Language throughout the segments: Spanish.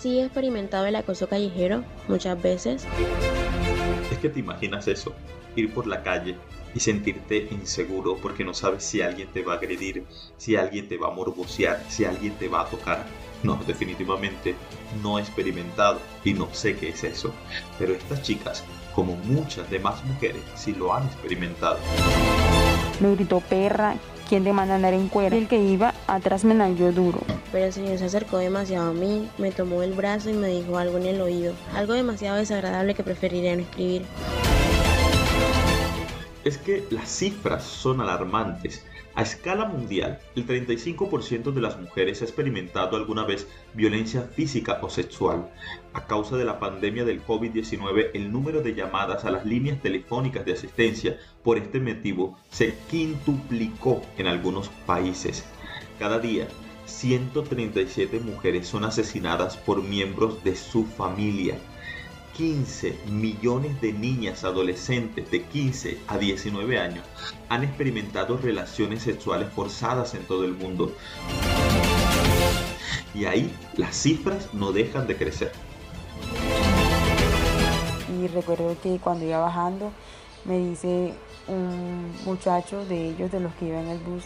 Sí he experimentado el acoso callejero muchas veces. Es que te imaginas eso, ir por la calle y sentirte inseguro porque no sabes si alguien te va a agredir, si alguien te va a morbosear, si alguien te va a tocar. No, definitivamente no he experimentado y no sé qué es eso. Pero estas chicas, como muchas demás mujeres, sí lo han experimentado. Me gritó perra, ¿quién te manda a andar en cuero? El que iba atrás me nalgó duro. Pero el señor se acercó demasiado a mí, me tomó el brazo y me dijo algo en el oído. Algo demasiado desagradable que preferiría no escribir es que las cifras son alarmantes. A escala mundial, el 35% de las mujeres ha experimentado alguna vez violencia física o sexual. A causa de la pandemia del COVID-19, el número de llamadas a las líneas telefónicas de asistencia por este motivo se quintuplicó en algunos países. Cada día, 137 mujeres son asesinadas por miembros de su familia. 15 millones de niñas adolescentes de 15 a 19 años han experimentado relaciones sexuales forzadas en todo el mundo. Y ahí las cifras no dejan de crecer. Y recuerdo que cuando iba bajando me dice un muchacho de ellos, de los que iban en el bus,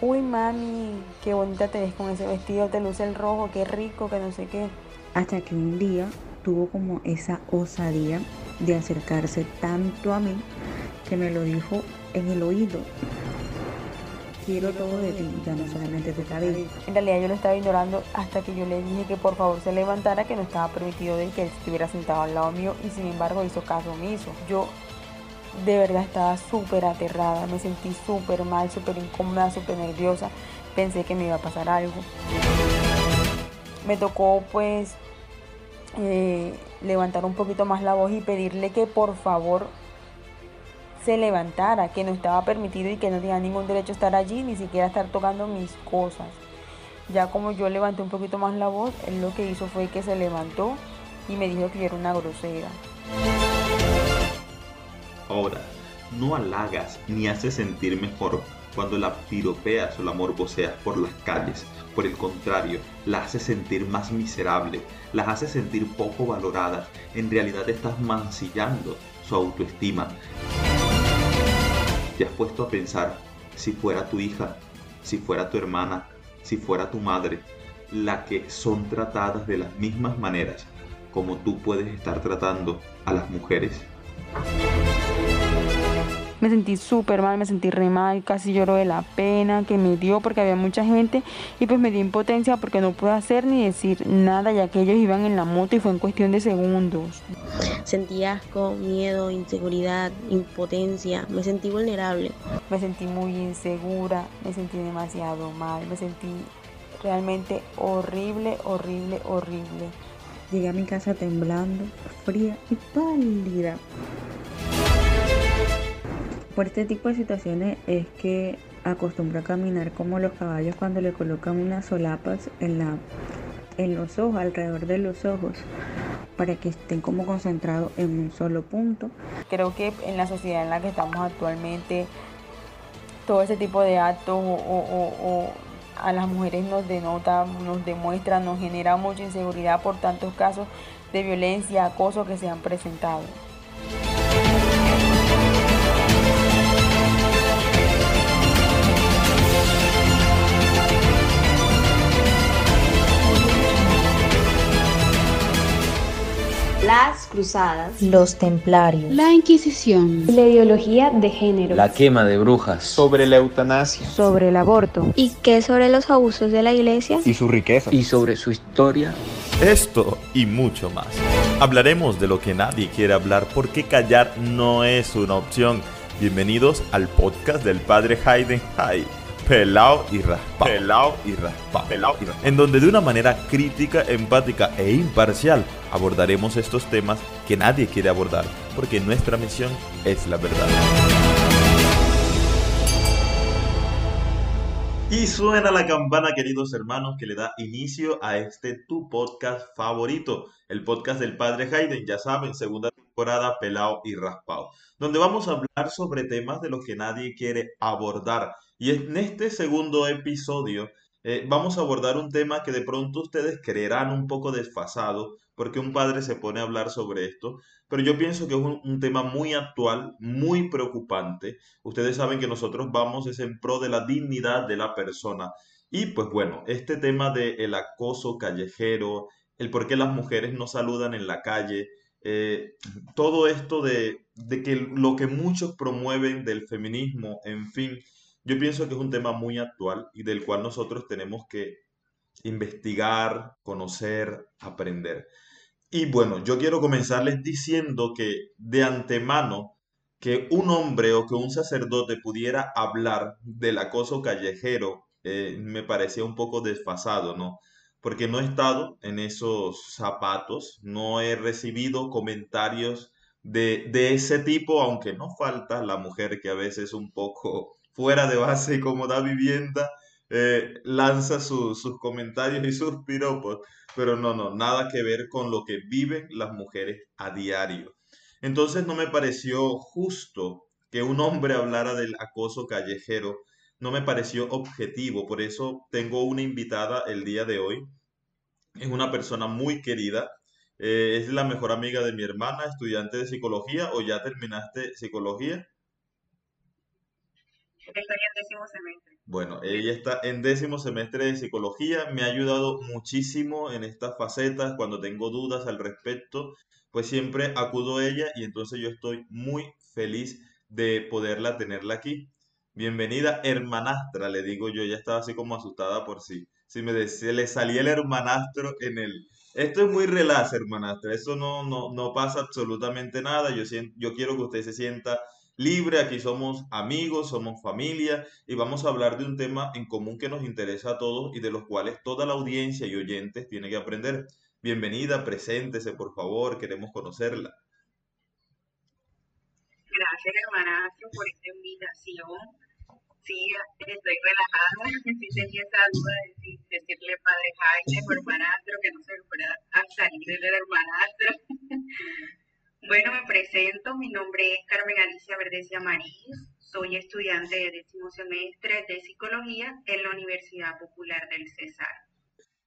uy mami, qué bonita te ves con ese vestido, te luce el rojo, qué rico, que no sé qué. Hasta que un día tuvo como esa osadía de acercarse tanto a mí que me lo dijo en el oído. Quiero todo de ti, ya no solamente tu cabello. En realidad yo lo estaba ignorando hasta que yo le dije que por favor se levantara, que no estaba permitido de que él estuviera sentado al lado mío y sin embargo hizo caso omiso. Yo de verdad estaba súper aterrada, me sentí súper mal, súper incómoda, súper nerviosa. Pensé que me iba a pasar algo. Me tocó pues eh, levantar un poquito más la voz y pedirle que por favor se levantara, que no estaba permitido y que no tenía ningún derecho a estar allí, ni siquiera estar tocando mis cosas. Ya como yo levanté un poquito más la voz, él lo que hizo fue que se levantó y me dijo que yo era una grosera. Ahora, no halagas ni haces sentir mejor cuando la piropeas o la morboseas por las calles. Por el contrario, la hace sentir más miserable, las hace sentir poco valoradas. En realidad estás mancillando su autoestima. Te has puesto a pensar, si fuera tu hija, si fuera tu hermana, si fuera tu madre, la que son tratadas de las mismas maneras como tú puedes estar tratando a las mujeres. Me sentí súper mal, me sentí re mal, casi lloro de la pena que me dio porque había mucha gente y pues me dio impotencia porque no pude hacer ni decir nada ya que ellos iban en la moto y fue en cuestión de segundos. Sentí asco, miedo, inseguridad, impotencia, me sentí vulnerable. Me sentí muy insegura, me sentí demasiado mal, me sentí realmente horrible, horrible, horrible. Llegué a mi casa temblando, fría y pálida. Por este tipo de situaciones es que acostumbro a caminar como los caballos cuando le colocan unas solapas en, la, en los ojos, alrededor de los ojos, para que estén como concentrados en un solo punto. Creo que en la sociedad en la que estamos actualmente, todo ese tipo de actos o, a las mujeres nos denota, nos demuestra, nos genera mucha inseguridad por tantos casos de violencia, acoso que se han presentado. Las cruzadas, los templarios, la Inquisición, la ideología de género, la quema de brujas, sobre la eutanasia, sobre el aborto. ¿Y qué sobre los abusos de la iglesia? Y su riqueza. Y sobre su historia. Esto y mucho más. Hablaremos de lo que nadie quiere hablar porque callar no es una opción. Bienvenidos al podcast del padre Hayden Hay pelao y raspao. Pelao y raspao. Pelao y raspao. En donde de una manera crítica, empática e imparcial abordaremos estos temas que nadie quiere abordar, porque nuestra misión es la verdad. Y suena la campana, queridos hermanos, que le da inicio a este tu podcast favorito, el podcast del Padre Hayden, ya saben, segunda temporada, pelao y raspao, donde vamos a hablar sobre temas de los que nadie quiere abordar. Y en este segundo episodio Eh, vamos a abordar un tema que de pronto ustedes creerán un poco desfasado, porque un padre se pone a hablar sobre esto, pero yo pienso que es un, tema muy actual, muy preocupante. Ustedes saben que nosotros vamos es en pro de la dignidad de la persona. Y pues bueno, este tema del acoso callejero, el por qué las mujeres no saludan en la calle, eh, todo esto de, de que lo que muchos promueven del feminismo, en fin, yo pienso que es un tema muy actual y del cual nosotros tenemos que investigar, conocer, aprender. Y bueno, yo quiero comenzarles diciendo que de antemano que un hombre o que un sacerdote pudiera hablar del acoso callejero eh, me parecía un poco desfasado, ¿no? Porque no he estado en esos zapatos, no he recibido comentarios de, de ese tipo, aunque no falta la mujer que a veces un poco fuera de base y como da vivienda, eh, lanza sus comentarios y sus piropos, pero no, no, nada que ver con lo que viven las mujeres a diario. Entonces no me pareció justo que un hombre hablara del acoso callejero no me pareció objetivo. Por eso tengo una invitada el día de hoy. Es una persona muy querida. Eh, es la mejor amiga de mi hermana, estudiante de psicología, o ya terminaste psicología. En décimo semestre. Bueno, ella está en décimo semestre de psicología. Me ha ayudado muchísimo en estas facetas. Cuando tengo dudas al respecto, pues siempre acudo a ella y entonces yo estoy muy feliz de poderla tenerla aquí. Bienvenida, hermanastra, le digo yo, ya estaba así como asustada por sí. Si me decía, le salía el hermanastro en el... Esto es muy relax, hermanastra, eso no, no, no pasa absolutamente nada, yo, yo quiero que usted se sienta libre, aquí somos amigos, somos familia y vamos a hablar de un tema en común que nos interesa a todos y de los cuales toda la audiencia y oyentes tiene que aprender. Bienvenida, preséntese, por favor, queremos conocerla. Gracias, hermanastro, por esta invitación sí, estoy relajada, sí tenía esa duda de decirle padre Jaime hermanastro, que no se me fuera a salir del hermanastro. bueno, me presento, mi nombre es Carmen Alicia Verdecia Marís, soy estudiante de décimo semestre de psicología en la Universidad Popular del Cesar.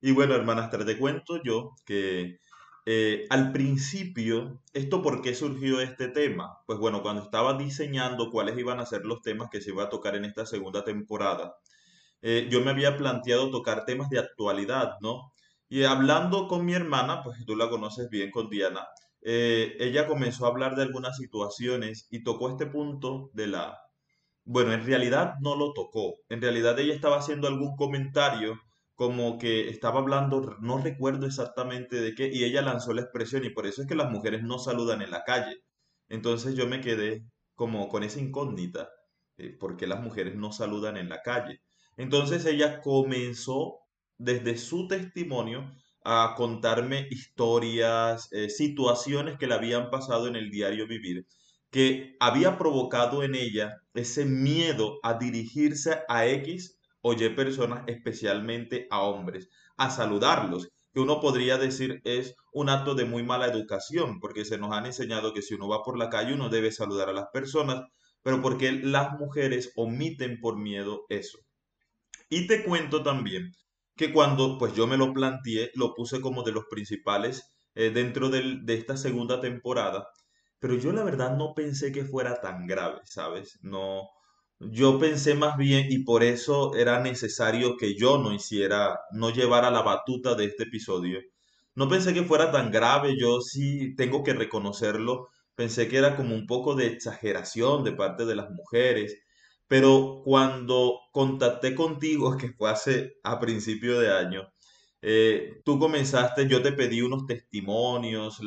Y bueno, hermanastra, te cuento yo que eh, al principio, ¿esto por qué surgió este tema? Pues bueno, cuando estaba diseñando cuáles iban a ser los temas que se iba a tocar en esta segunda temporada, eh, yo me había planteado tocar temas de actualidad, ¿no? Y hablando con mi hermana, pues tú la conoces bien, con Diana, eh, ella comenzó a hablar de algunas situaciones y tocó este punto de la... Bueno, en realidad no lo tocó. En realidad ella estaba haciendo algún comentario como que estaba hablando, no recuerdo exactamente de qué, y ella lanzó la expresión, y por eso es que las mujeres no saludan en la calle. Entonces yo me quedé como con esa incógnita, eh, ¿por qué las mujeres no saludan en la calle? Entonces ella comenzó desde su testimonio a contarme historias, eh, situaciones que le habían pasado en el diario vivir, que había provocado en ella ese miedo a dirigirse a X oye personas, especialmente a hombres, a saludarlos, que uno podría decir es un acto de muy mala educación, porque se nos han enseñado que si uno va por la calle uno debe saludar a las personas, pero porque las mujeres omiten por miedo eso. Y te cuento también que cuando pues yo me lo planteé, lo puse como de los principales eh, dentro de esta segunda temporada, pero yo la verdad no pensé que fuera tan grave, ¿sabes? No, yo pensé más bien, y por eso era necesario que yo no hiciera, no llevara la batuta de este episodio. No pensé que fuera tan grave, yo sí tengo que reconocerlo. Pensé que era como un poco de exageración de parte de las mujeres. Pero cuando contacté contigo, que fue hace a principio de año, eh, tú comenzaste, yo te pedí unos testimonios,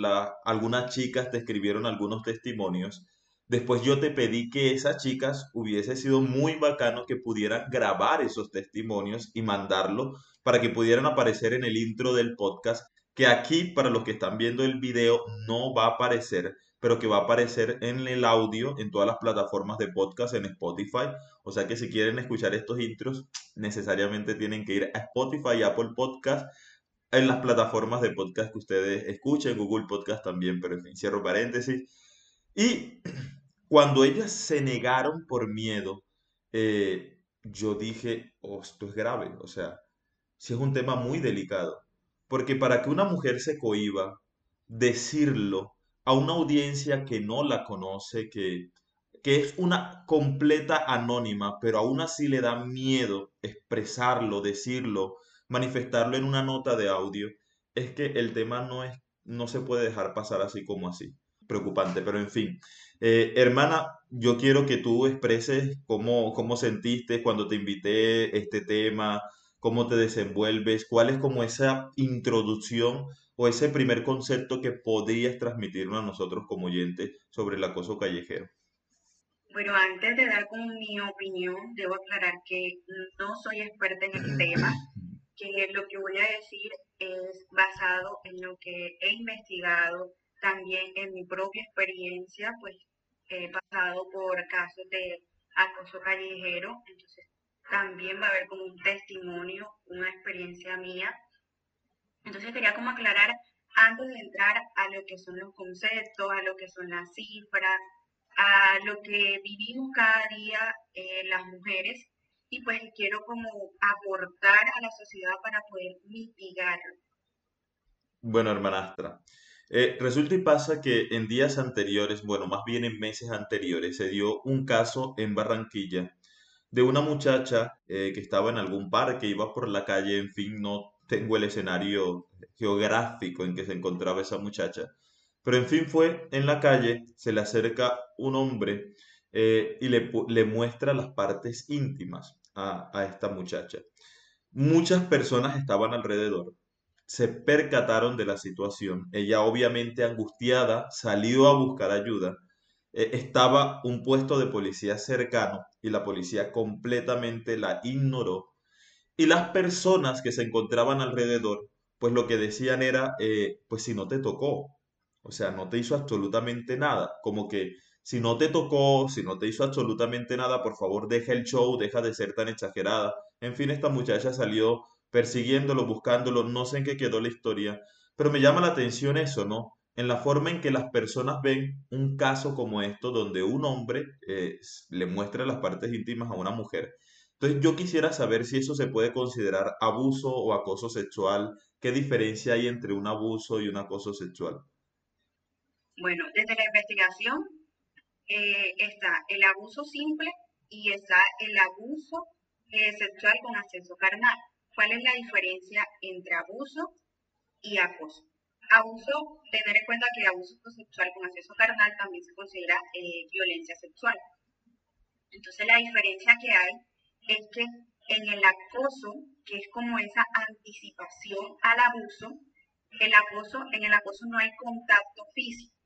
algunas chicas te escribieron algunos testimonios. Después yo te pedí que esas chicas hubiese sido muy bacano que pudieran grabar esos testimonios y mandarlo para que pudieran aparecer en el intro del podcast, que aquí para los que están viendo el video no va a aparecer, pero que va a aparecer en el audio en todas las plataformas de podcast en Spotify. O sea que si quieren escuchar estos intros, necesariamente tienen que ir a Spotify y Apple Podcast en las plataformas de podcast que ustedes escuchen, Google Podcast también, pero en fin, cierro paréntesis. Y cuando ellas se negaron por miedo, eh, yo dije, oh, esto es grave. O sea, sí es un tema muy delicado, porque para que una mujer se cohiba decirlo a una audiencia que no la conoce, que, que es una completa anónima, pero aún así le da miedo expresarlo, decirlo, manifestarlo en una nota de audio, es que el tema no es, no se puede dejar pasar así como así. Preocupante, pero en fin. Eh, hermana, yo quiero que tú expreses cómo, cómo sentiste cuando te invité este tema, cómo te desenvuelves, cuál es como esa introducción o ese primer concepto que podrías transmitirnos a nosotros como oyentes sobre el acoso callejero. Bueno, antes de dar con mi opinión, debo aclarar que no soy experta en el tema, que lo que voy a decir es basado en lo que he investigado, también en mi propia experiencia, pues he pasado por casos de acoso callejero, entonces también va a haber como un testimonio, una experiencia mía. Entonces quería como aclarar antes de entrar a lo que son los conceptos, a lo que son las cifras, a lo que vivimos cada día eh, las mujeres y pues quiero como aportar a la sociedad para poder mitigarlo. Bueno, hermanastra, eh, resulta y pasa que en días anteriores, bueno, más bien en meses anteriores, se dio un caso en Barranquilla de una muchacha eh, que estaba en algún parque, iba por la calle, en fin, no tengo el escenario geográfico en que se encontraba esa muchacha, pero en fin fue en la calle, se le acerca un hombre eh, y le, le, muestra las partes íntimas a, a esta muchacha. Muchas personas estaban alrededor, se percataron de la situación. Ella obviamente angustiada salió a buscar ayuda. Eh, estaba un puesto de policía cercano y la policía completamente la ignoró. Y las personas que se encontraban alrededor, pues lo que decían era, eh, pues si no te tocó, o sea, no te hizo absolutamente nada. Como que si no te tocó, si no te hizo absolutamente nada, por favor deja el show, deja de ser tan exagerada. En fin, esta muchacha salió persiguiéndolo, buscándolo, no sé en qué quedó la historia, pero me llama la atención eso, ¿no? En la forma en que las personas ven un caso como esto, donde un hombre eh, le muestra las partes íntimas a una mujer. Entonces yo quisiera saber si eso se puede considerar abuso o acoso sexual, qué diferencia hay entre un abuso y un acoso sexual. Bueno, desde la investigación eh, está el abuso simple y está el abuso eh, sexual con acceso carnal. ¿Cuál es la diferencia entre abuso y acoso? Abuso, tener en cuenta que abuso sexual con acceso carnal también se considera eh, violencia sexual. Entonces la diferencia que hay es que en el acoso, que es como esa anticipación al abuso, el acoso, en el acoso no hay contacto físico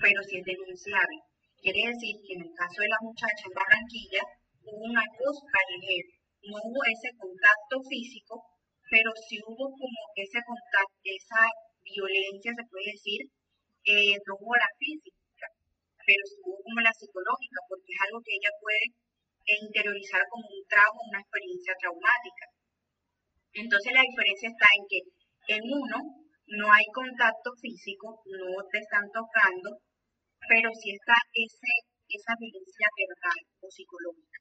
pero si es denunciable. Quiere decir que en el caso de la muchacha en Barranquilla hubo un acoso callejero, no hubo ese contacto físico, pero sí hubo como ese contacto, esa violencia, se puede decir, eh, no hubo la física, pero hubo como la psicológica, porque es algo que ella puede interiorizar como un trauma, una experiencia traumática. Entonces la diferencia está en que en uno no hay contacto físico, no te están tocando, pero sí está ese, esa violencia verbal o psicológica.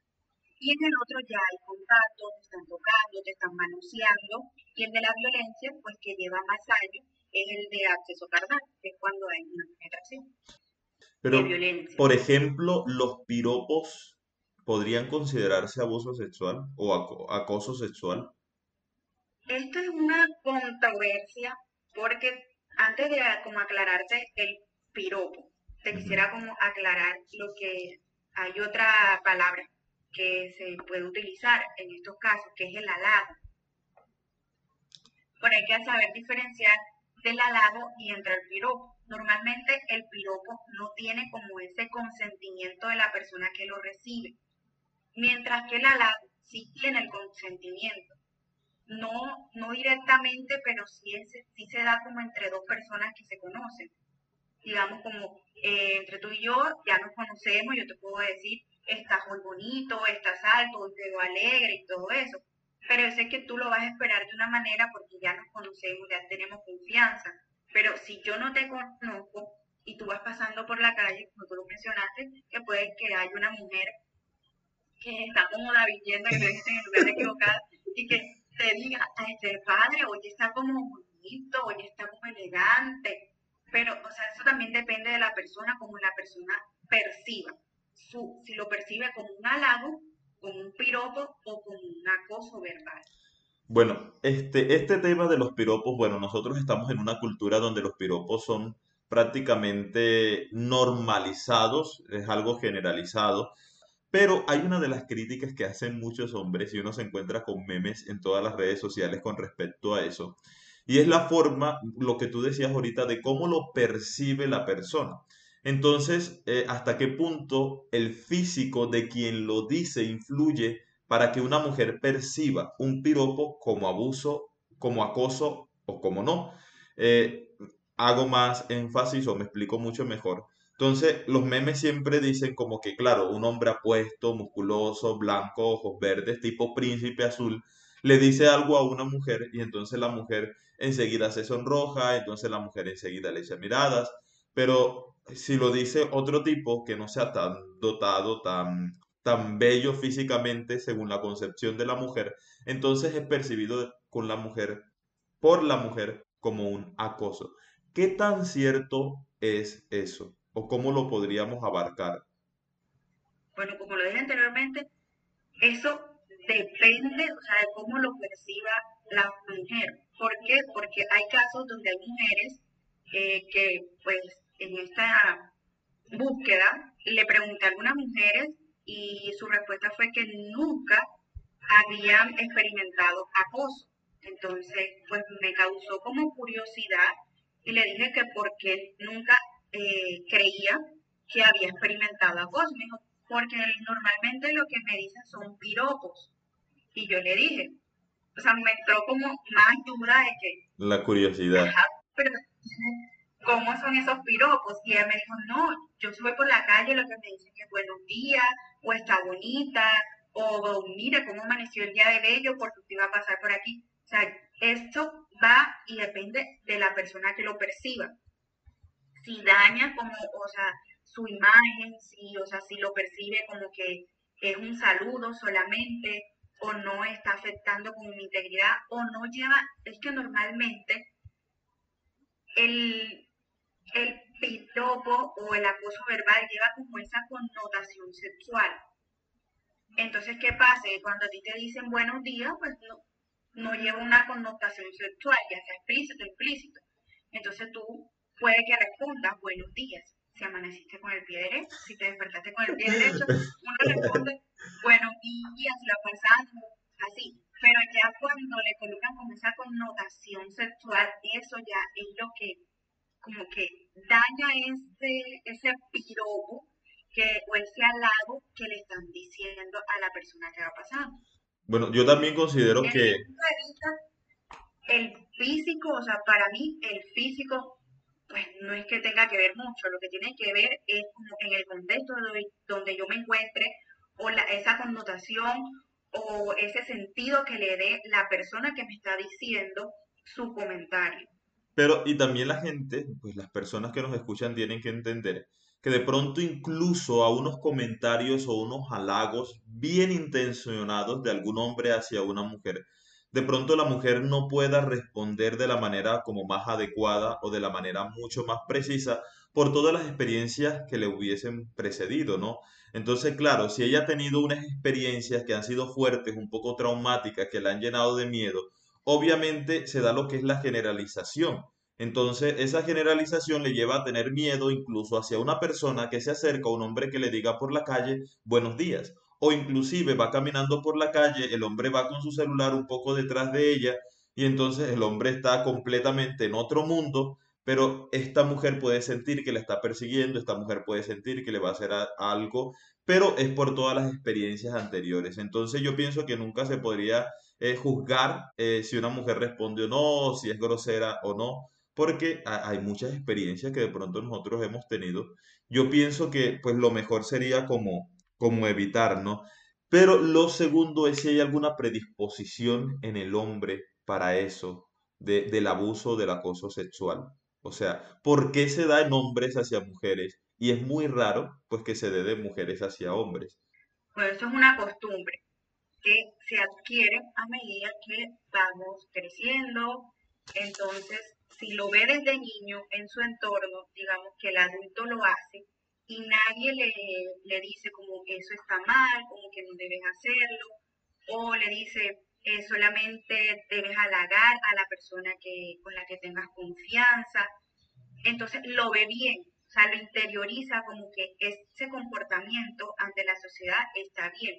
Y en el otro ya hay contacto, te están tocando, te están manoseando, y el de la violencia, pues que lleva más años, es el de acceso carnal, que es cuando hay una penetración. Pero, por ejemplo, los piropos podrían considerarse abuso sexual o acoso sexual. Esto es una controversia porque antes de como aclararte el piropo, te quisiera como aclarar lo que hay otra palabra que se puede utilizar en estos casos, que es el halago. Por hay que saber diferenciar del halago y entre el piropo. Normalmente el piropo no tiene como ese consentimiento de la persona que lo recibe, mientras que el halago sí tiene el consentimiento. No, no directamente, pero sí, sí se da como entre dos personas que se conocen digamos como eh, entre tú y yo ya nos conocemos, yo te puedo decir, estás muy bonito, estás alto, te veo alegre y todo eso. Pero yo sé que tú lo vas a esperar de una manera porque ya nos conocemos, ya tenemos confianza. Pero si yo no te conozco y tú vas pasando por la calle, como tú lo mencionaste, que puede que haya una mujer que está cómoda viviendo, que en el lugar equivocado y que te diga, este padre, hoy está como bonito, hoy está como elegante, pero, o sea, eso también depende de la persona, como la persona perciba. Su, si lo percibe como un halago, como un piropo o como un acoso verbal. Bueno, este, este tema de los piropos, bueno, nosotros estamos en una cultura donde los piropos son prácticamente normalizados, es algo generalizado, pero hay una de las críticas que hacen muchos hombres y uno se encuentra con memes en todas las redes sociales con respecto a eso, y es la forma, lo que tú decías ahorita, de cómo lo percibe la persona. Entonces, eh, ¿hasta qué punto el físico de quien lo dice influye para que una mujer perciba un piropo como abuso, como acoso o como no? Eh, hago más énfasis o me explico mucho mejor. Entonces, los memes siempre dicen como que, claro, un hombre apuesto, musculoso, blanco, ojos verdes, tipo príncipe azul, le dice algo a una mujer y entonces la mujer enseguida se sonroja, entonces la mujer enseguida le echa miradas, pero si lo dice otro tipo que no sea tan dotado, tan, tan bello físicamente según la concepción de la mujer, entonces es percibido con la mujer, por la mujer, como un acoso. ¿Qué tan cierto es eso? ¿O cómo lo podríamos abarcar? Bueno, como lo dije anteriormente, eso depende, o sea, de cómo lo perciba la mujer. ¿Por qué? Porque hay casos donde hay mujeres eh, que, pues, en esta búsqueda le pregunté a algunas mujeres y su respuesta fue que nunca habían experimentado acoso. Entonces, pues me causó como curiosidad y le dije que porque nunca eh, creía que había experimentado acoso. Me dijo, porque normalmente lo que me dicen son piropos. Y yo le dije, o sea, me entró como más duda de que... La curiosidad. pero ¿cómo son esos piropos? Y ella me dijo, no, yo voy por la calle, lo que me dicen es buenos días, o está bonita, o mira cómo amaneció el día de bello porque usted iba a pasar por aquí. O sea, esto va y depende de la persona que lo perciba. Si daña como, o sea, su imagen, si, o sea, si lo percibe como que es un saludo solamente, o no está afectando con mi integridad, o no lleva, es que normalmente el, el piropo o el acoso verbal lleva como esa connotación sexual. Entonces, ¿qué pasa? Cuando a ti te dicen buenos días, pues no, no lleva una connotación sexual, ya sea explícito o implícito. Entonces tú puede que respondas buenos días. Si amaneciste con el pie derecho, si te despertaste con el pie derecho, uno responde buenos días, la pasando, así. Pero ya cuando le colocan como esa connotación sexual, eso ya es lo que como que daña ese, ese piropo que, o ese halago que le están diciendo a la persona que va pasando. Bueno, yo también considero que... El físico, o sea, para mí el físico, pues no es que tenga que ver mucho, lo que tiene que ver es como en el contexto donde, yo me encuentre o la, esa connotación o ese sentido que le dé la persona que me está diciendo su comentario. Pero, y también la gente, pues las personas que nos escuchan tienen que entender que de pronto incluso a unos comentarios o unos halagos bien intencionados de algún hombre hacia una mujer, de pronto la mujer no pueda responder de la manera como más adecuada o de la manera mucho más precisa por todas las experiencias que le hubiesen precedido, ¿no? Entonces, claro, si ella ha tenido unas experiencias que han sido fuertes, un poco traumáticas, que la han llenado de miedo, obviamente se da lo que es la generalización. Entonces, esa generalización le lleva a tener miedo incluso hacia una persona que se acerca a un hombre que le diga por la calle buenos días. O inclusive va caminando por la calle, el hombre va con su celular un poco detrás de ella y entonces el hombre está completamente en otro mundo, pero esta mujer puede sentir que le está persiguiendo, esta mujer puede sentir que le va a hacer algo, pero es por todas las experiencias anteriores. Entonces yo pienso que nunca se podría eh, juzgar eh, si una mujer responde o no, si es grosera o no, porque hay muchas experiencias que de pronto nosotros hemos tenido. Yo pienso que pues lo mejor sería como, como evitar, ¿no? Pero lo segundo es si hay alguna predisposición en el hombre para eso, del abuso, del acoso sexual. O sea, ¿por qué se da en hombres hacia mujeres? Y es muy raro, pues, que se dé de mujeres hacia hombres. Pues eso es una costumbre. que se adquieren a medida que vamos creciendo. Entonces, si lo ve desde niño en su entorno, digamos que el adulto lo hace y nadie le, le dice como que eso está mal, como que no debes hacerlo, o le dice eh, solamente debes halagar a la persona que, con la que tengas confianza. Entonces lo ve bien, o sea, lo interioriza como que ese comportamiento ante la sociedad está bien.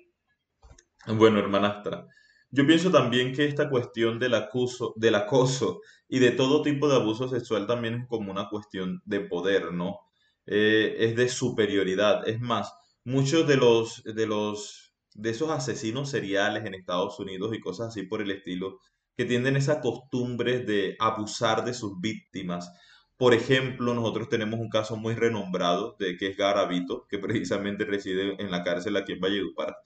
Bueno, hermanastra, yo pienso también que esta cuestión del acoso, del acoso y de todo tipo de abuso sexual también es como una cuestión de poder, ¿no? Eh, es de superioridad. Es más, muchos de los, de los, de esos asesinos seriales en Estados Unidos y cosas así por el estilo, que tienen esa costumbre de abusar de sus víctimas. Por ejemplo, nosotros tenemos un caso muy renombrado de que es Garavito, que precisamente reside en la cárcel aquí en Valledupar.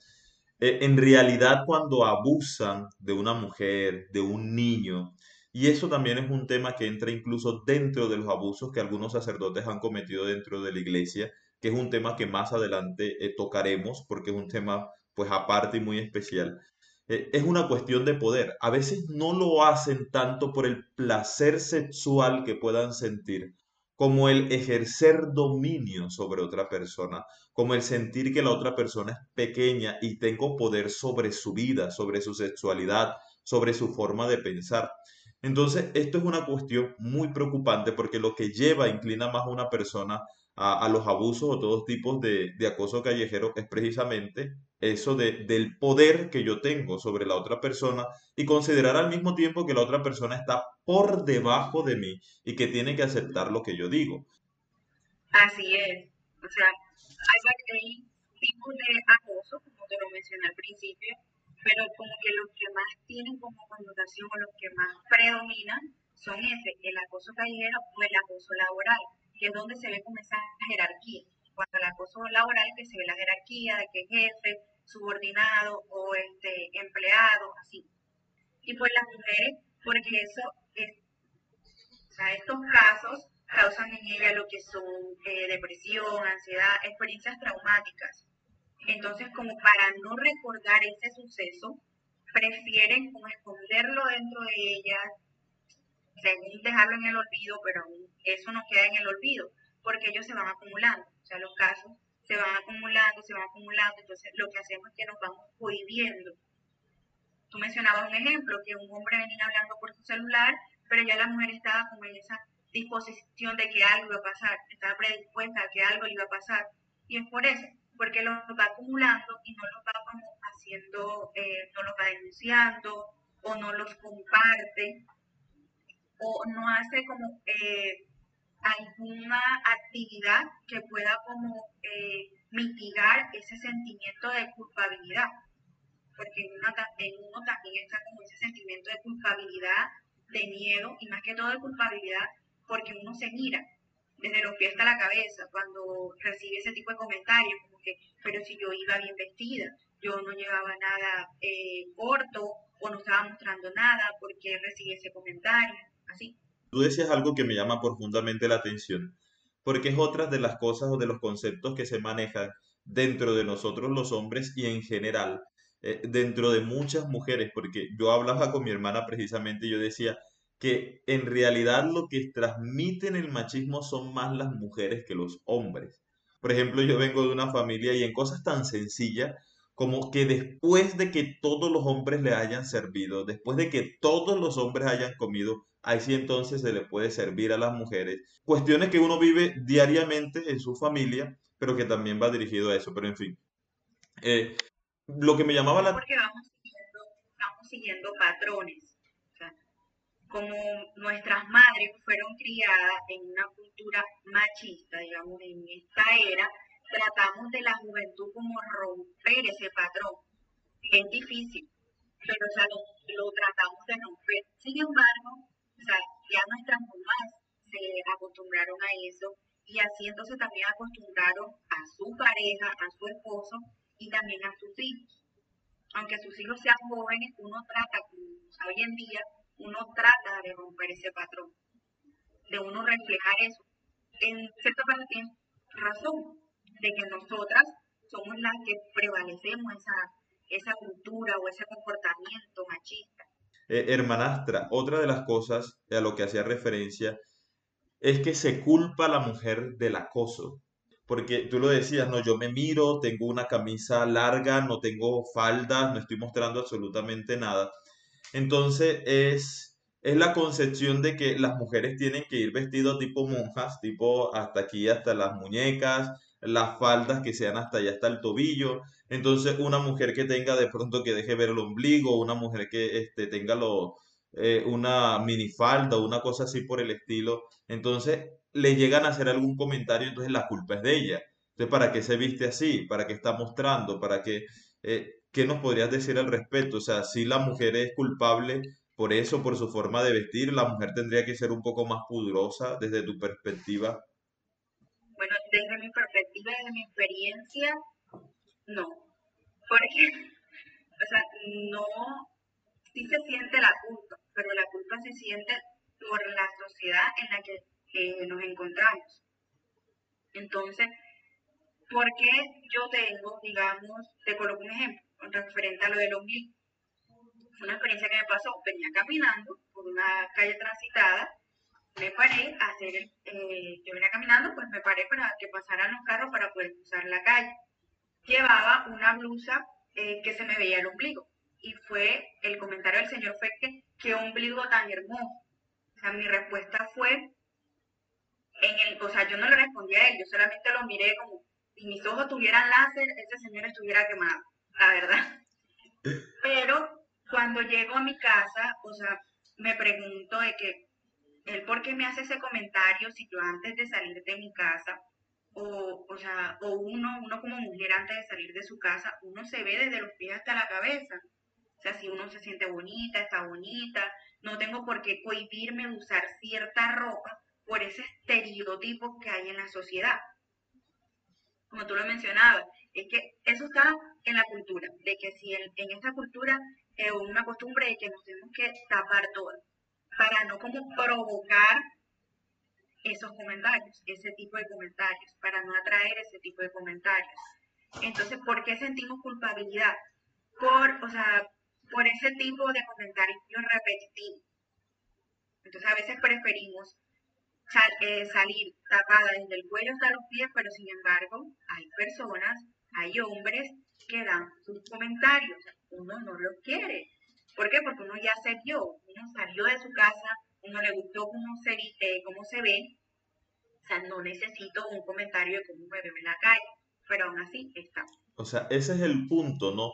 Eh, en realidad, cuando abusan de una mujer, de un niño, y eso también es un tema que entra incluso dentro de los abusos que algunos sacerdotes han cometido dentro de la iglesia, que es un tema que más adelante eh, tocaremos porque es un tema pues aparte y muy especial. Eh, es una cuestión de poder. A veces no lo hacen tanto por el placer sexual que puedan sentir, como el ejercer dominio sobre otra persona, como el sentir que la otra persona es pequeña y tengo poder sobre su vida, sobre su sexualidad, sobre su forma de pensar. Entonces, esto es una cuestión muy preocupante porque lo que lleva, inclina más a una persona a, los abusos o todos tipos de, acoso callejero es precisamente eso de, del poder que yo tengo sobre la otra persona y considerar al mismo tiempo que la otra persona está por debajo de mí y que tiene que aceptar lo que yo digo. Así es. O sea, hay tipos de acoso, como te lo mencioné al principio, pero como que los que más tienen como connotación o los que más predominan son ese, el acoso callejero o el acoso laboral, que es donde se ve como esa jerarquía. Cuando el acoso laboral que se ve la jerarquía de que jefe, subordinado o este empleado, así. Y pues las mujeres, porque eso es, o sea, estos casos causan en ella lo que son eh, depresión, ansiedad, experiencias traumáticas entonces, como para no recordar ese suceso, prefieren como esconderlo dentro de ellas, dejarlo en el olvido, pero eso no queda en el olvido, porque ellos se van acumulando, o sea, los casos se van acumulando, se van acumulando, entonces lo que hacemos es que nos vamos cohibiendo. Tú mencionabas un ejemplo, que un hombre venía hablando por su celular, pero ya la mujer estaba como en esa disposición de que algo iba a pasar, estaba predispuesta a que algo le iba a pasar, y es por eso, porque lo va acumulando y no lo va como haciendo, eh, no lo va denunciando o no los comparte o no hace como eh, alguna actividad que pueda como eh, mitigar ese sentimiento de culpabilidad. Porque en uno, en uno también está como ese sentimiento de culpabilidad, de miedo y más que todo de culpabilidad porque uno se mira desde los pies hasta la cabeza cuando recibe ese tipo de comentarios, como que, pero si yo iba bien vestida, yo no llevaba nada eh, corto o no estaba mostrando nada porque recibí ese comentario, así. Tú decías algo que me llama profundamente la atención, porque es otra de las cosas o de los conceptos que se manejan dentro de nosotros los hombres y en general eh, dentro de muchas mujeres, porque yo hablaba con mi hermana precisamente y yo decía, que en realidad lo que transmiten el machismo son más las mujeres que los hombres. Por ejemplo, yo vengo de una familia y en cosas tan sencillas como que después de que todos los hombres le hayan servido, después de que todos los hombres hayan comido, ahí sí entonces se le puede servir a las mujeres. Cuestiones que uno vive diariamente en su familia, pero que también va dirigido a eso. Pero en fin, eh, lo que me llamaba la... Porque vamos siguiendo, vamos siguiendo patrones como nuestras madres fueron criadas en una cultura machista, digamos, en esta era, tratamos de la juventud como romper ese patrón. Es difícil, pero o sea, lo, tratamos de romper. Sin embargo, o sea, ya nuestras mamás se acostumbraron a eso y entonces también acostumbraron a su pareja, a su esposo y también a sus hijos. Aunque sus hijos sean jóvenes, uno trata, hoy en día, uno trata de romper ese patrón, de uno reflejar eso. En cierta parte tiene razón de que nosotras somos las que prevalecemos esa, esa cultura o ese comportamiento machista. Eh, hermanastra, otra de las cosas a lo que hacía referencia es que se culpa a la mujer del acoso. Porque tú lo decías, no, yo me miro, tengo una camisa larga, no tengo falda, no estoy mostrando absolutamente nada. Entonces es, es la concepción de que las mujeres tienen que ir vestidas tipo monjas, tipo hasta aquí, hasta las muñecas, las faldas que sean hasta allá, hasta el tobillo. Entonces, una mujer que tenga de pronto que deje ver el ombligo, una mujer que este, tenga lo, eh, una minifalda una cosa así por el estilo, entonces le llegan a hacer algún comentario, entonces la culpa es de ella. Entonces, ¿para qué se viste así? ¿Para qué está mostrando? ¿Para qué? Eh, ¿Qué nos podrías decir al respecto? O sea, si la mujer es culpable por eso, por su forma de vestir, la mujer tendría que ser un poco más pudorosa desde tu perspectiva. Desde mi perspectiva, desde mi experiencia, no. Porque, o sea, no, sí se siente la culpa, pero la culpa se siente por la sociedad en la que nos encontramos. Entonces, ¿por qué yo tengo, digamos, te coloco un ejemplo, referente a lo del ombligo? Una experiencia que me pasó, venía caminando por una calle transitada, me paré a hacer, el, eh, yo venía caminando, pues me paré para que pasaran los carros para poder cruzar la calle. Llevaba una blusa eh, que se me veía el ombligo y fue, el comentario del señor fue que, qué ombligo tan hermoso. O sea, mi respuesta fue, en el, o sea, yo no le respondí a él, yo solamente lo miré como, si mis ojos tuvieran láser, ese señor estuviera quemado, la verdad. Pero cuando llego a mi casa, o sea, me pregunto de que, él por qué me hace ese comentario si yo antes de salir de mi casa, o, o sea, o uno, uno como mujer antes de salir de su casa, uno se ve desde los pies hasta la cabeza. O sea, si uno se siente bonita, está bonita, no tengo por qué cohibirme de usar cierta ropa por ese estereotipo que hay en la sociedad. Como tú lo mencionabas, es que eso está en la cultura, de que si en, esta cultura es una costumbre de que nos tenemos que tapar todo, para no como provocar esos comentarios, ese tipo de comentarios, para no atraer ese tipo de comentarios. Entonces, ¿por qué sentimos culpabilidad? Por, o sea, por ese tipo de comentarios repetitivos. Entonces a veces preferimos eh, salir tapada desde el cuello hasta los pies, pero sin embargo hay personas, hay hombres que dan sus comentarios. Uno no los quiere. ¿Por qué? Porque uno ya se vio, uno salió de su casa, uno le gustó cómo se, eh, cómo se ve. O sea, no necesito un comentario de cómo me veo en la calle, pero aún así está. O sea, ese es el punto, ¿no?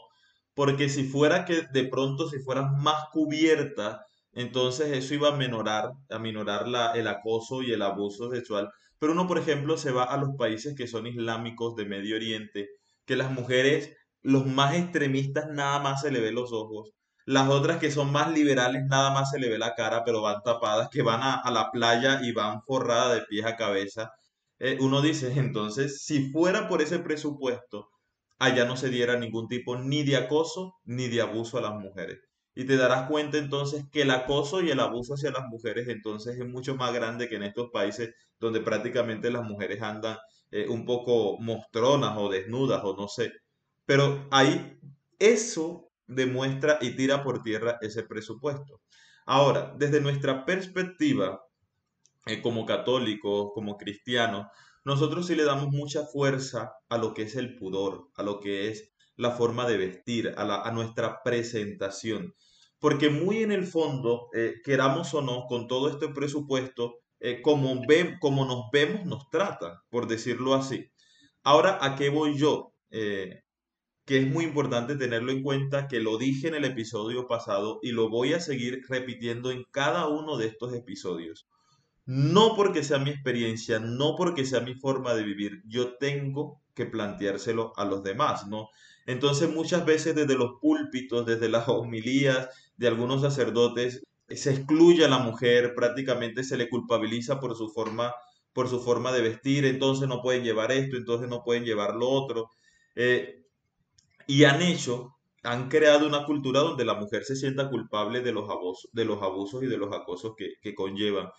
porque si fuera que de pronto si fueras más cubierta, entonces eso iba a menorar, a minorar la, el acoso y el abuso sexual. Pero uno, por ejemplo, se va a los países que son islámicos de Medio Oriente, que las mujeres, los más extremistas, nada más se le ve los ojos. Las otras que son más liberales, nada más se le ve la cara, pero van tapadas, que van a, la playa y van forradas de pies a cabeza. Eh, uno dice, entonces, si fuera por ese presupuesto, allá no se diera ningún tipo ni de acoso ni de abuso a las mujeres. Y te darás cuenta entonces que el acoso y el abuso hacia las mujeres entonces es mucho más grande que en estos países donde prácticamente las mujeres andan eh, un poco mostronas o desnudas o no sé. Pero ahí eso demuestra y tira por tierra ese presupuesto. Ahora, desde nuestra perspectiva, eh, como católicos, como cristianos, nosotros sí le damos mucha fuerza a lo que es el pudor, a lo que es la forma de vestir, a, nuestra presentación. Porque muy en el fondo, eh, queramos o no, con todo este presupuesto, eh, como, como nos vemos, nos tratan, por decirlo así. Ahora, ¿a qué voy yo? Que es muy importante tenerlo en cuenta, que lo dije en el episodio pasado y lo voy a seguir repitiendo en cada uno de estos episodios no porque sea mi experiencia, no porque sea mi forma de vivir, yo tengo que planteárselo a los demás, ¿no? Entonces muchas veces desde los púlpitos, desde las homilías de algunos sacerdotes, se excluye a la mujer, prácticamente se le culpabiliza por su forma, por su forma de vestir, entonces no pueden llevar esto, entonces no pueden llevar lo otro. Eh, y han hecho, han creado una cultura donde la mujer se sienta culpable de los abusos, de los abusos y de los acosos que, que conllevan.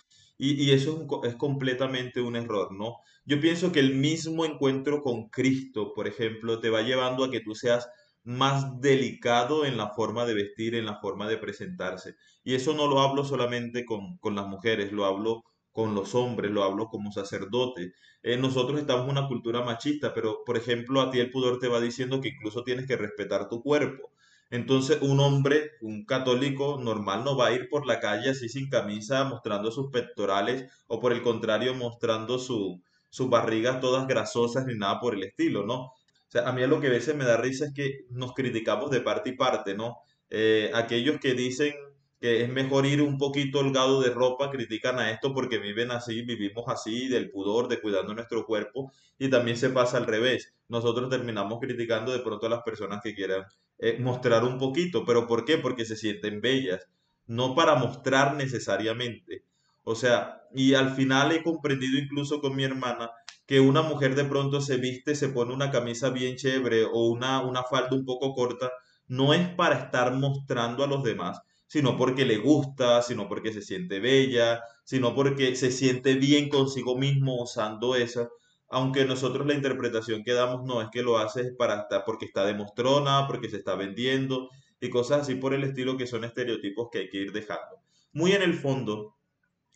Y, eso es, completamente un error, ¿no? Yo pienso que el mismo encuentro con Cristo, por ejemplo, te va llevando a que tú seas más delicado en la forma de vestir, en la forma de presentarse. Y eso no lo hablo solamente con, con las mujeres, lo hablo con los hombres, lo hablo como sacerdote. Eh, nosotros estamos en una cultura machista, pero por ejemplo a ti el pudor te va diciendo que incluso tienes que respetar tu cuerpo. Entonces un hombre, un católico normal no va a ir por la calle así sin camisa mostrando sus pectorales o por el contrario mostrando su, sus barrigas todas grasosas ni nada por el estilo, ¿no? O sea, a mí lo que a veces me da risa es que nos criticamos de parte y parte, ¿no? Eh, aquellos que dicen que es mejor ir un poquito holgado de ropa, critican a esto porque viven así, vivimos así, del pudor, de cuidando nuestro cuerpo, y también se pasa al revés. Nosotros terminamos criticando de pronto a las personas que quieran eh, mostrar un poquito, pero ¿por qué? Porque se sienten bellas, no para mostrar necesariamente. O sea, y al final he comprendido incluso con mi hermana que una mujer de pronto se viste, se pone una camisa bien chévere o una, una falda un poco corta, no es para estar mostrando a los demás, sino porque le gusta, sino porque se siente bella, sino porque se siente bien consigo mismo usando esa. Aunque nosotros la interpretación que damos no es que lo hace para estar, porque está demostrona, porque se está vendiendo y cosas así por el estilo que son estereotipos que hay que ir dejando. Muy en el fondo,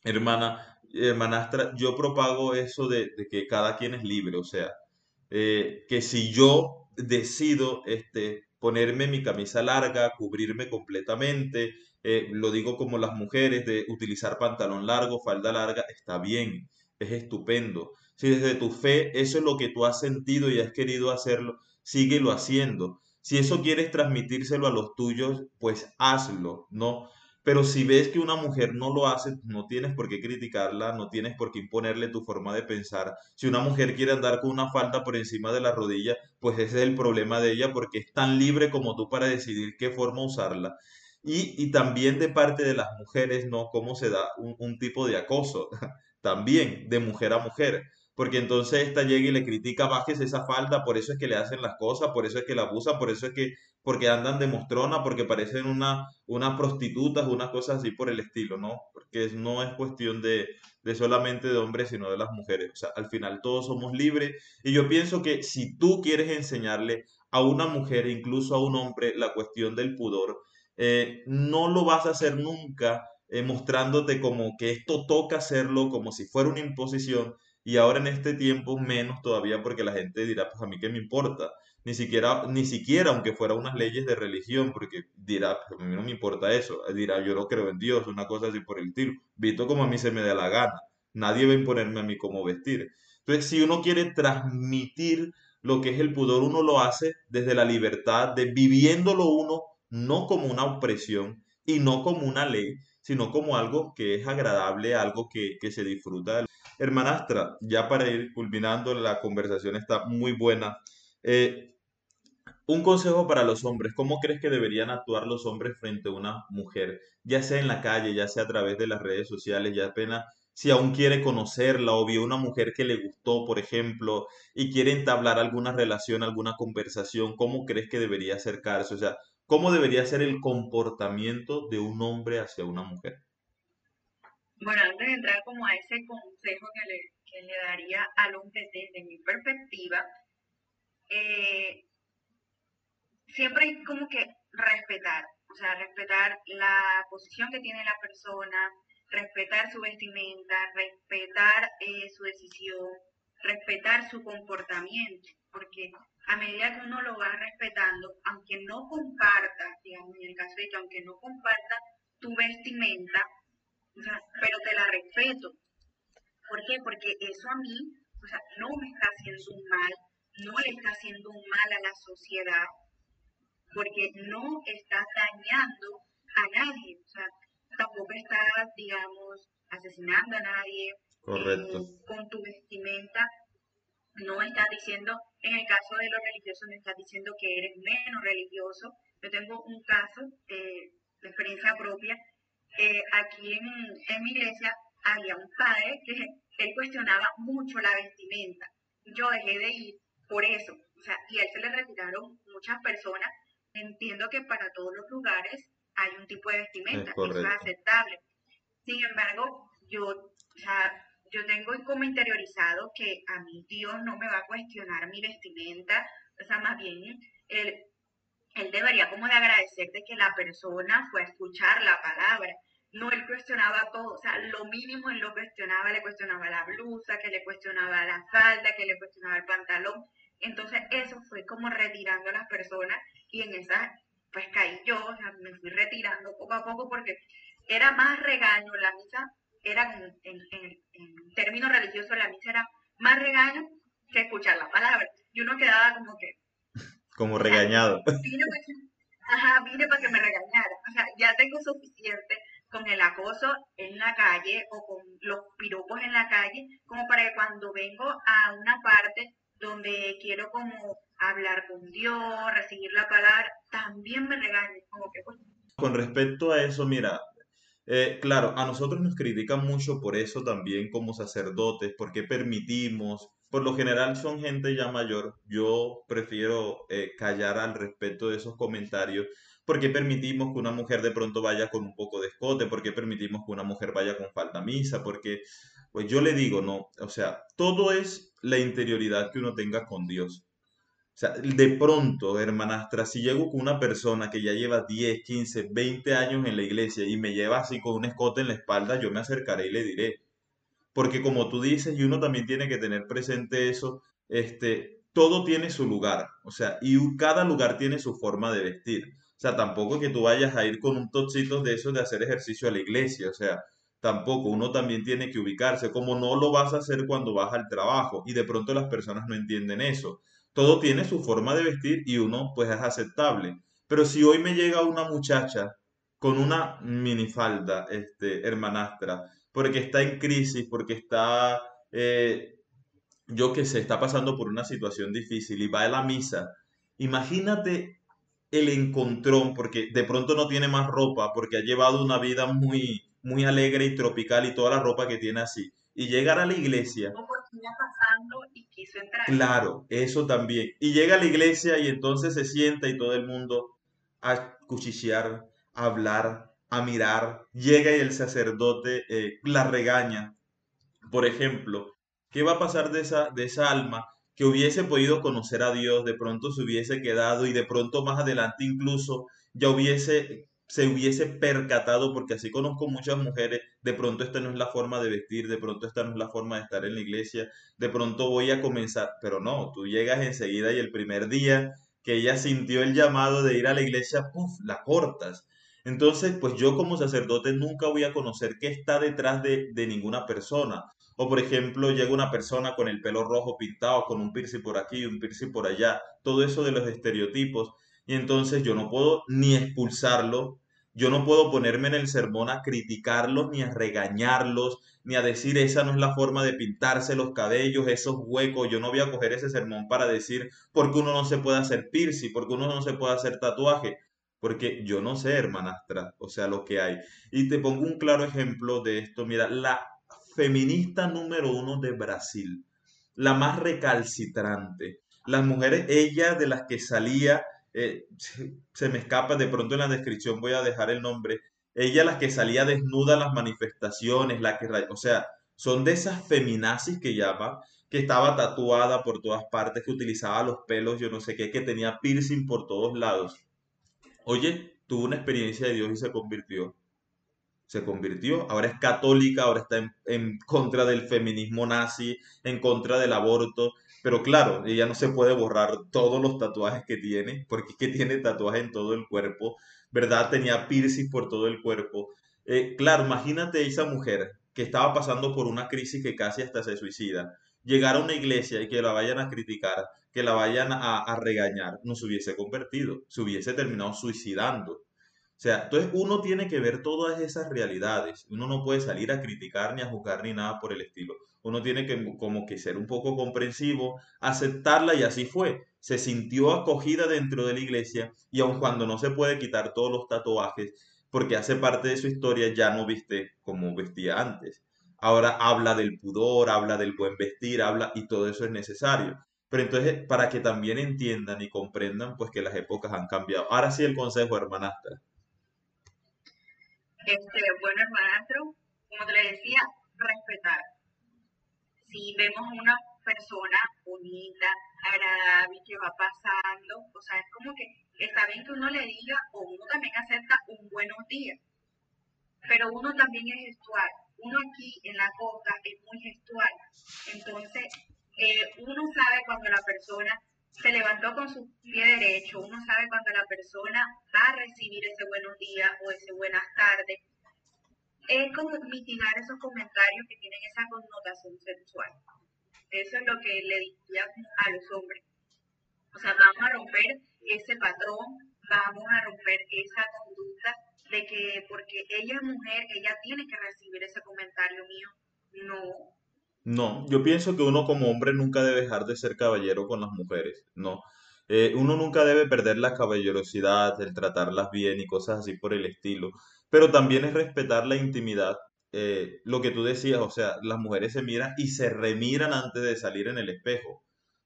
hermana, hermanastra, yo propago eso de, que cada quien es libre, o sea, eh, que si yo decido este, ponerme mi camisa larga, cubrirme completamente, eh, lo digo como las mujeres, de utilizar pantalón largo, falda larga, está bien, es estupendo. Si desde tu fe eso es lo que tú has sentido y has querido hacerlo, síguelo haciendo. Si eso quieres transmitírselo a los tuyos, pues hazlo, ¿no? Pero si ves que una mujer no lo hace, no tienes por qué criticarla, no tienes por qué imponerle tu forma de pensar. Si una mujer quiere andar con una falda por encima de la rodilla, pues ese es el problema de ella porque es tan libre como tú para decidir qué forma usarla. Y, y también de parte de las mujeres, ¿no? Cómo se da un, un tipo de acoso, también de mujer a mujer porque entonces esta llega y le critica, bajes esa falda, por eso es que le hacen las cosas, por eso es que la abusan, por eso es que, porque andan de mostrona, porque parecen una, unas prostitutas, unas cosas así por el estilo, ¿no? Porque no es cuestión de, de solamente de hombres, sino de las mujeres. O sea, al final todos somos libres y yo pienso que si tú quieres enseñarle a una mujer, incluso a un hombre, la cuestión del pudor, eh, no lo vas a hacer nunca eh, mostrándote como que esto toca hacerlo, como si fuera una imposición, y ahora en este tiempo menos todavía porque la gente dirá, pues a mí qué me importa. Ni siquiera, ni siquiera aunque fuera unas leyes de religión, porque dirá, pues a mí no me importa eso. Dirá, yo no creo en Dios, una cosa así por el estilo. Visto como a mí se me da la gana. Nadie va a imponerme a mí cómo vestir. Entonces, si uno quiere transmitir lo que es el pudor, uno lo hace desde la libertad, de viviéndolo uno no como una opresión y no como una ley, sino como algo que es agradable, algo que, que se disfruta. Hermanastra, ya para ir culminando, la conversación está muy buena. Eh, un consejo para los hombres, ¿cómo crees que deberían actuar los hombres frente a una mujer? Ya sea en la calle, ya sea a través de las redes sociales, ya apenas si aún quiere conocerla o vio una mujer que le gustó, por ejemplo, y quiere entablar alguna relación, alguna conversación, ¿cómo crees que debería acercarse? O sea, ¿cómo debería ser el comportamiento de un hombre hacia una mujer? Bueno, antes de entrar como a ese consejo que le, que le daría al hombre desde mi perspectiva, eh, siempre hay como que respetar, o sea, respetar la posición que tiene la persona, respetar su vestimenta, respetar eh, su decisión, respetar su comportamiento, porque a medida que uno lo va respetando, aunque no comparta, digamos, en el caso de que aunque no comparta tu vestimenta, pero te la respeto. ¿Por qué? Porque eso a mí, o sea, no me está haciendo un mal, no le está haciendo un mal a la sociedad, porque no estás dañando a nadie, o sea, tampoco estás, digamos, asesinando a nadie. Correcto. Eh, con tu vestimenta, no estás diciendo, en el caso de los religiosos, no estás diciendo que eres menos religioso. Yo tengo un caso eh, de experiencia propia eh, aquí en, mi iglesia había un padre que él cuestionaba mucho la vestimenta. Yo dejé de ir por eso. O sea, y a él se le retiraron muchas personas. Entiendo que para todos los lugares hay un tipo de vestimenta, es eso es aceptable. Sin embargo, yo, o sea, yo tengo como interiorizado que a mi Dios no me va a cuestionar mi vestimenta, o sea, más bien, él, él debería como de agradecer de que la persona fue a escuchar la palabra. No él cuestionaba todo, o sea, lo mínimo él lo cuestionaba, le cuestionaba la blusa, que le cuestionaba la falda, que le cuestionaba el pantalón. Entonces eso fue como retirando a las personas y en esa pues caí yo, o sea, me fui retirando poco a poco porque era más regaño, la misa era en, en, términos religiosos, la misa era más regaño que escuchar la palabra. Y uno quedaba como que... Como regañado. vine para, ajá, vine para que me regañara. O sea, ya tengo suficiente con el acoso en la calle o con los piropos en la calle, como para que cuando vengo a una parte donde quiero como hablar con Dios, recibir la palabra, también me regañen, como que pues, Con respecto a eso, mira, eh, claro, a nosotros nos critican mucho por eso también como sacerdotes, porque permitimos, por lo general son gente ya mayor, yo prefiero eh, callar al respecto de esos comentarios, porque permitimos que una mujer de pronto vaya con un poco de escote, porque permitimos que una mujer vaya con falta misa, porque pues yo le digo, no, o sea, todo es la interioridad que uno tenga con Dios. O sea, de pronto, hermanastra, si llego con una persona que ya lleva 10, 15, 20 años en la iglesia y me lleva así con un escote en la espalda, yo me acercaré y le diré. Porque como tú dices, y uno también tiene que tener presente eso, este, todo tiene su lugar. O sea, y cada lugar tiene su forma de vestir. O sea, tampoco que tú vayas a ir con un tochito de eso de hacer ejercicio a la iglesia. O sea, tampoco, uno también tiene que ubicarse, como no lo vas a hacer cuando vas al trabajo y de pronto las personas no entienden eso. Todo tiene su forma de vestir y uno pues es aceptable. Pero si hoy me llega una muchacha con una minifalda, este, hermanastra, porque está en crisis, porque está, eh, yo que sé, está pasando por una situación difícil y va a la misa, imagínate el encontrón, porque de pronto no tiene más ropa, porque ha llevado una vida muy, muy alegre y tropical y toda la ropa que tiene así. Y llegar a la iglesia. pasando y quiso entrar. Claro, eso también. Y llega a la iglesia y entonces se sienta y todo el mundo a cuchichear, a hablar, a mirar. Llega y el sacerdote eh, la regaña. Por ejemplo, ¿qué va a pasar de esa, de esa alma que hubiese podido conocer a Dios, de pronto se hubiese quedado y de pronto más adelante incluso ya hubiese se hubiese percatado, porque así conozco muchas mujeres, de pronto esta no es la forma de vestir, de pronto esta no es la forma de estar en la iglesia, de pronto voy a comenzar, pero no, tú llegas enseguida y el primer día que ella sintió el llamado de ir a la iglesia, puff, la cortas. Entonces, pues yo como sacerdote nunca voy a conocer qué está detrás de, de ninguna persona. O por ejemplo, llega una persona con el pelo rojo pintado, con un piercing por aquí, un piercing por allá, todo eso de los estereotipos. Y entonces yo no puedo ni expulsarlo yo no puedo ponerme en el sermón a criticarlos, ni a regañarlos, ni a decir esa no es la forma de pintarse los cabellos, esos huecos. Yo no voy a coger ese sermón para decir por qué uno no se puede hacer piercing, por qué uno no se puede hacer tatuaje. Porque yo no sé, hermanastra, o sea, lo que hay. Y te pongo un claro ejemplo de esto. Mira, la feminista número uno de Brasil, la más recalcitrante. Las mujeres, ella de las que salía eh, se me escapa, de pronto en la descripción voy a dejar el nombre, ella la que salía desnuda a las manifestaciones, la que, o sea, son de esas feminazis que llama, que estaba tatuada por todas partes, que utilizaba los pelos, yo no sé qué, que tenía piercing por todos lados. Oye, tuvo una experiencia de Dios y se convirtió. Se convirtió, ahora es católica, ahora está en, en contra del feminismo nazi, en contra del aborto, pero claro, ella no se puede borrar todos los tatuajes que tiene, porque es que tiene tatuaje en todo el cuerpo, ¿verdad? Tenía piercing por todo el cuerpo. Eh, claro, imagínate esa mujer que estaba pasando por una crisis que casi hasta se suicida, llegar a una iglesia y que la vayan a criticar, que la vayan a, regañar, no se hubiese convertido, se hubiese terminado suicidando. O sea, entonces uno tiene que ver todas esas realidades. Uno no puede salir a criticar ni a juzgar ni nada por el estilo uno tiene que como que ser un poco comprensivo, aceptarla y así fue. Se sintió acogida dentro de la iglesia y aun cuando no se puede quitar todos los tatuajes, porque hace parte de su historia, ya no viste como vestía antes. Ahora habla del pudor, habla del buen vestir, habla y todo eso es necesario. Pero entonces, para que también entiendan y comprendan, pues que las épocas han cambiado. Ahora sí el consejo, hermanastra. Este, bueno, hermanastro, como te decía, respetar si vemos una persona bonita, agradable, que va pasando, o sea, es como que está bien que uno le diga o uno también acepta un buenos días, pero uno también es gestual. Uno aquí en la costa es muy gestual. Entonces, uno sabe cuando la persona se levantó con su pie derecho, uno sabe cuando la persona va a recibir ese buenos días o ese buenas tardes. Es como mitigar esos comentarios que tienen esa connotación sexual. Eso es lo que le diría a los hombres. O sea, vamos a romper ese patrón, vamos a romper esa conducta de que porque ella es mujer, ella tiene que recibir ese comentario mío. No, no, yo pienso que uno como hombre nunca debe dejar de ser caballero con las mujeres, no. Eh, uno nunca debe perder la caballerosidad, el tratarlas bien y cosas así por el estilo, pero también es respetar la intimidad. eh, lo que tú decías, o sea, las mujeres se miran y se remiran antes de salir en el espejo.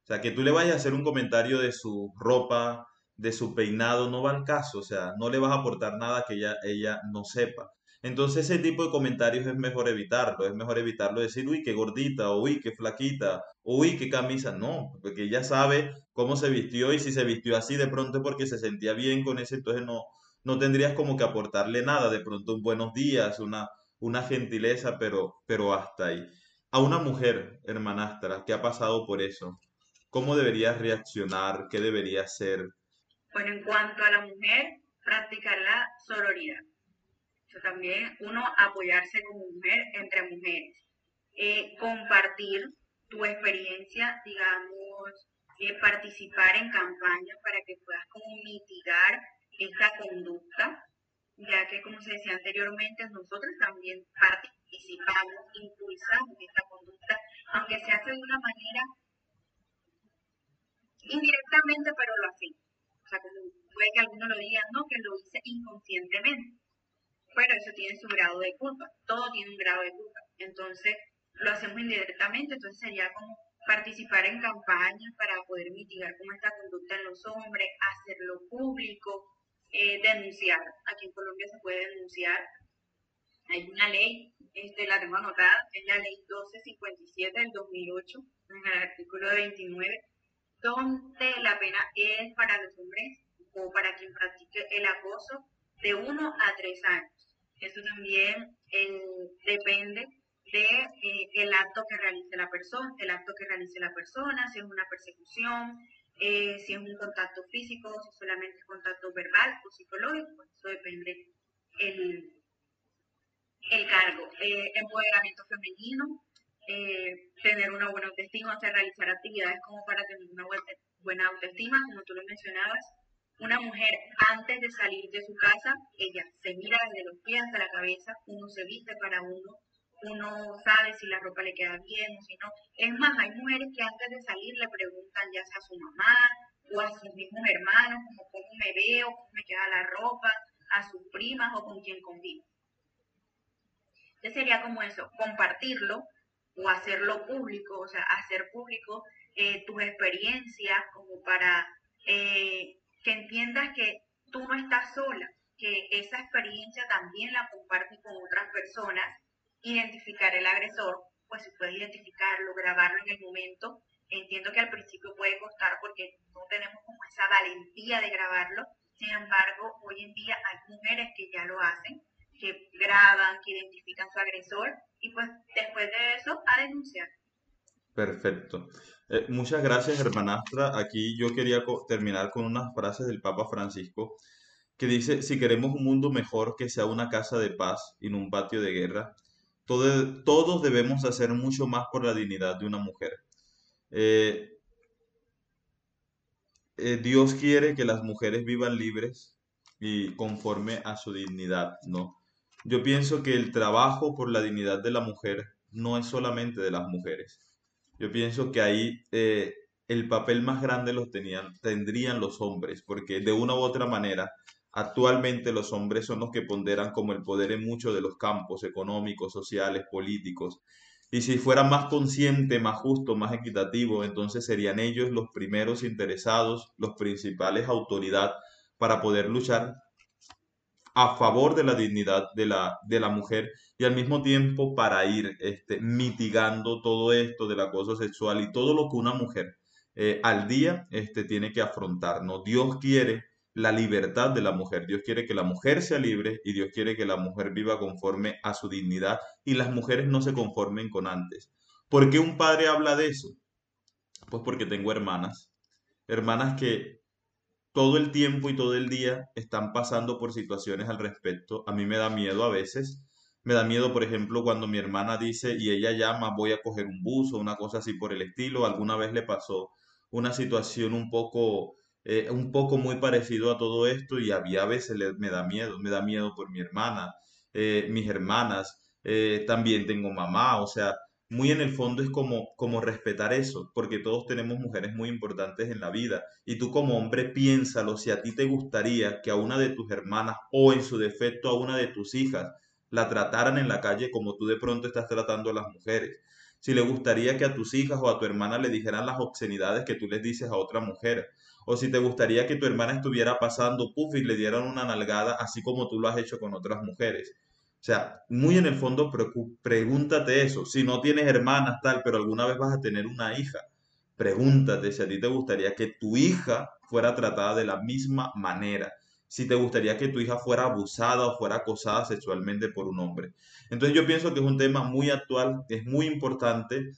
O sea, que tú le vayas a hacer un comentario de su ropa, de su peinado, no va al caso, o sea, no le vas a aportar nada que ella, ella no sepa. Entonces ese tipo de comentarios es mejor evitarlo, es mejor evitarlo decir, uy, qué gordita, uy, qué flaquita, uy, qué camisa, no, porque ella sabe cómo se vistió y si se vistió así de pronto porque se sentía bien con ese, entonces no, no tendrías como que aportarle nada, de pronto un buenos días, una, una gentileza, pero, pero hasta ahí. A una mujer, hermanastra, que ha pasado por eso, ¿cómo debería reaccionar? ¿Qué debería hacer? Bueno, en cuanto a la mujer, practicar la sororidad también uno apoyarse como mujer entre mujeres. Eh, compartir tu experiencia, digamos, eh, participar en campañas para que puedas como mitigar esta conducta, ya que como se decía anteriormente, nosotros también participamos, impulsamos esta conducta, aunque se hace de una manera indirectamente, pero lo hacemos. O sea, como puede que algunos lo digan, no, que lo hice inconscientemente pero eso tiene su grado de culpa, todo tiene un grado de culpa. Entonces, lo hacemos indirectamente, entonces sería como participar en campañas para poder mitigar como esta conducta en los hombres, hacerlo público, eh, denunciar. Aquí en Colombia se puede denunciar. Hay una ley, este, la tengo anotada, es la ley 1257 del 2008, en el artículo 29, donde la pena es para los hombres o para quien practique el acoso de uno a tres años. Eso también eh, depende de eh, el acto que realice la persona, el acto que realice la persona, si es una persecución, eh, si es un contacto físico, si es solamente contacto verbal o psicológico, eso depende el, el cargo. empoderamiento femenino, tener una buena autoestima, hacer realizar actividades como para tener una buena autoestima, como tú lo mencionabas, una mujer antes de salir de su casa, ella se mira desde los pies hasta la cabeza, uno se viste para uno, uno sabe si la ropa le queda bien o si no. Es más, hay mujeres que antes de salir le preguntan ya sea a su mamá o a sus mismos hermanos, como cómo me veo, cómo me queda la ropa, a sus primas o con quien convivo. Entonces sería como eso, compartirlo o hacerlo público, o sea, hacer público eh, tus experiencias como para eh, que entiendas que tú no estás sola, que esa experiencia también la compartes con otras personas, identificar el agresor, pues si puedes identificarlo, grabarlo en el momento. Entiendo que al principio puede costar porque no tenemos como esa valentía de grabarlo, sin embargo, hoy en día hay mujeres que ya lo hacen, que graban, que identifican su agresor y pues después de eso a denunciar. Perfecto. Eh, muchas gracias, hermanastra. Aquí yo quería terminar con unas frases del Papa Francisco que dice, si queremos un mundo mejor que sea una casa de paz y no un patio de guerra, todos debemos hacer mucho más por la dignidad de una mujer. Eh, eh, Dios quiere que las mujeres vivan libres y conforme a su dignidad, ¿no? Yo pienso que el trabajo por la dignidad de la mujer no es solamente de las mujeres yo pienso que ahí eh, el papel más grande lo tenían, tendrían los hombres, porque de una u otra manera, actualmente los hombres son los que ponderan como el poder en muchos de los campos económicos, sociales, políticos. Y si fuera más consciente, más justo, más equitativo, entonces serían ellos los primeros interesados, los principales autoridad para poder luchar a favor de la dignidad de la, de la mujer y al mismo tiempo para ir este, mitigando todo esto del acoso sexual y todo lo que una mujer eh, al día este, tiene que afrontar. ¿no? Dios quiere la libertad de la mujer. Dios quiere que la mujer sea libre y Dios quiere que la mujer viva conforme a su dignidad y las mujeres no se conformen con antes. ¿Por qué un padre habla de eso? Pues porque tengo hermanas, hermanas que todo el tiempo y todo el día están pasando por situaciones al respecto. A mí me da miedo a veces. Me da miedo, por ejemplo, cuando mi hermana dice y ella llama, voy a coger un bus o una cosa así por el estilo. Alguna vez le pasó una situación un poco eh, un poco muy parecido a todo esto y había veces me da miedo, me da miedo por mi hermana, eh, mis hermanas, eh, también tengo mamá, o sea, muy en el fondo es como, como respetar eso, porque todos tenemos mujeres muy importantes en la vida y tú como hombre piénsalo si a ti te gustaría que a una de tus hermanas o en su defecto a una de tus hijas la trataran en la calle como tú de pronto estás tratando a las mujeres. Si le gustaría que a tus hijas o a tu hermana le dijeran las obscenidades que tú les dices a otra mujer o si te gustaría que tu hermana estuviera pasando puff y le dieran una nalgada, así como tú lo has hecho con otras mujeres. Sea, muy en el fondo pregúntate eso. Si no tienes hermanas, tal, pero alguna vez vas a tener una hija, pregúntate si a ti te gustaría que tu hija fuera tratada de la misma manera. Si te gustaría que tu hija fuera abusada o fuera acosada sexualmente por un hombre. Entonces yo pienso que es un tema muy actual, es muy importante.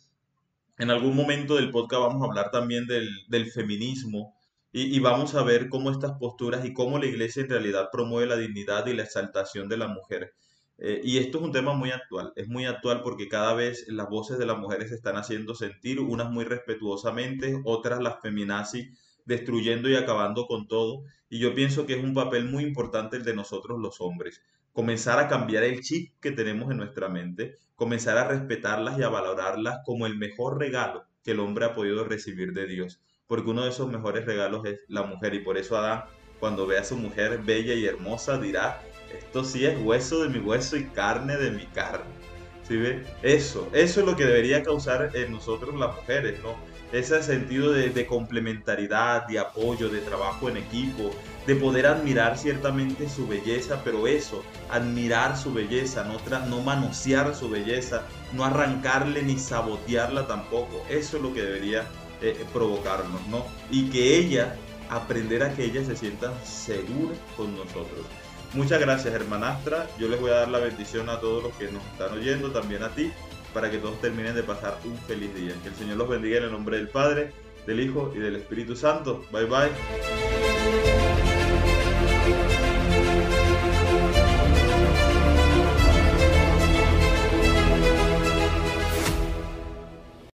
En algún momento del podcast vamos a hablar también del, del feminismo, y, vamos a ver cómo estas posturas y cómo la iglesia en realidad promueve la dignidad y la exaltación de la mujer. Eh, y esto es un tema muy actual, es muy actual porque cada vez las voces de las mujeres se están haciendo sentir, unas muy respetuosamente, otras las feminazis destruyendo y acabando con todo. Y yo pienso que es un papel muy importante el de nosotros los hombres. Comenzar a cambiar el chip que tenemos en nuestra mente, comenzar a respetarlas y a valorarlas como el mejor regalo que el hombre ha podido recibir de Dios porque uno de esos mejores regalos es la mujer y por eso Adán cuando ve a su mujer bella y hermosa dirá, esto sí es hueso de mi hueso y carne de mi carne. ¿Sí ve? Eso, eso es lo que debería causar en nosotros las mujeres, ¿no? Ese sentido de, complementariedad, de apoyo, de trabajo en equipo, de poder admirar ciertamente su belleza, pero eso, admirar su belleza, no, no manosear su belleza, no arrancarle ni sabotearla tampoco. Eso es lo que debería eh, provocarnos, ¿no? Y que ella, aprender a que ella se sienta segura con nosotros. Muchas gracias, hermanastra. Yo les voy a dar la bendición a todos los que nos están oyendo, también a ti, para que todos terminen de pasar un feliz día. Que el Señor los bendiga en el nombre del Padre, del Hijo y del Espíritu Santo. Bye bye.